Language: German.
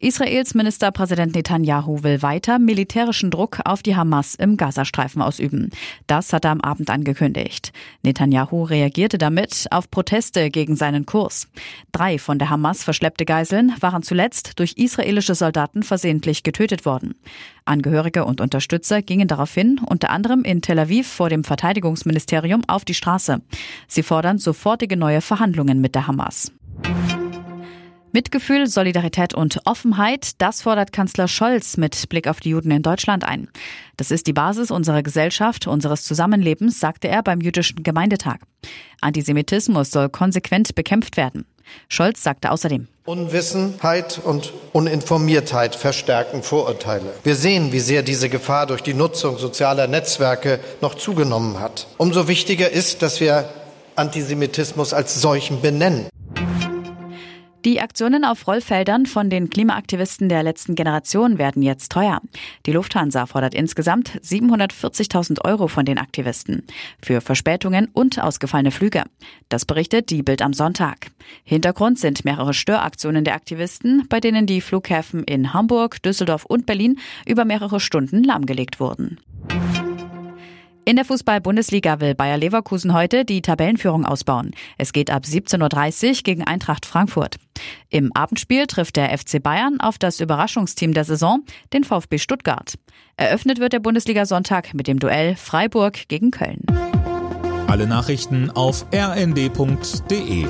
Israels Ministerpräsident Netanyahu will weiter militärischen Druck auf die Hamas im Gazastreifen ausüben. Das hat er am Abend angekündigt. Netanyahu reagierte damit auf Proteste gegen seinen Kurs. Drei von der Hamas verschleppte Geiseln waren zuletzt durch israelische Soldaten versehentlich getötet worden. Angehörige und Unterstützer gingen daraufhin unter anderem in Tel Aviv vor dem Verteidigungsministerium auf die Straße. Sie fordern sofortige neue Verhandlungen mit der Hamas. Mitgefühl, Solidarität und Offenheit, das fordert Kanzler Scholz mit Blick auf die Juden in Deutschland ein. Das ist die Basis unserer Gesellschaft, unseres Zusammenlebens, sagte er beim jüdischen Gemeindetag. Antisemitismus soll konsequent bekämpft werden. Scholz sagte außerdem, Unwissenheit und Uninformiertheit verstärken Vorurteile. Wir sehen, wie sehr diese Gefahr durch die Nutzung sozialer Netzwerke noch zugenommen hat. Umso wichtiger ist, dass wir Antisemitismus als solchen benennen. Die Aktionen auf Rollfeldern von den Klimaaktivisten der letzten Generation werden jetzt teuer. Die Lufthansa fordert insgesamt 740.000 Euro von den Aktivisten für Verspätungen und ausgefallene Flüge. Das berichtet die Bild am Sonntag. Hintergrund sind mehrere Störaktionen der Aktivisten, bei denen die Flughäfen in Hamburg, Düsseldorf und Berlin über mehrere Stunden lahmgelegt wurden. In der Fußball-Bundesliga will Bayer Leverkusen heute die Tabellenführung ausbauen. Es geht ab 17.30 Uhr gegen Eintracht Frankfurt. Im Abendspiel trifft der FC Bayern auf das Überraschungsteam der Saison, den VfB Stuttgart. Eröffnet wird der Bundesliga-Sonntag mit dem Duell Freiburg gegen Köln. Alle Nachrichten auf rnd.de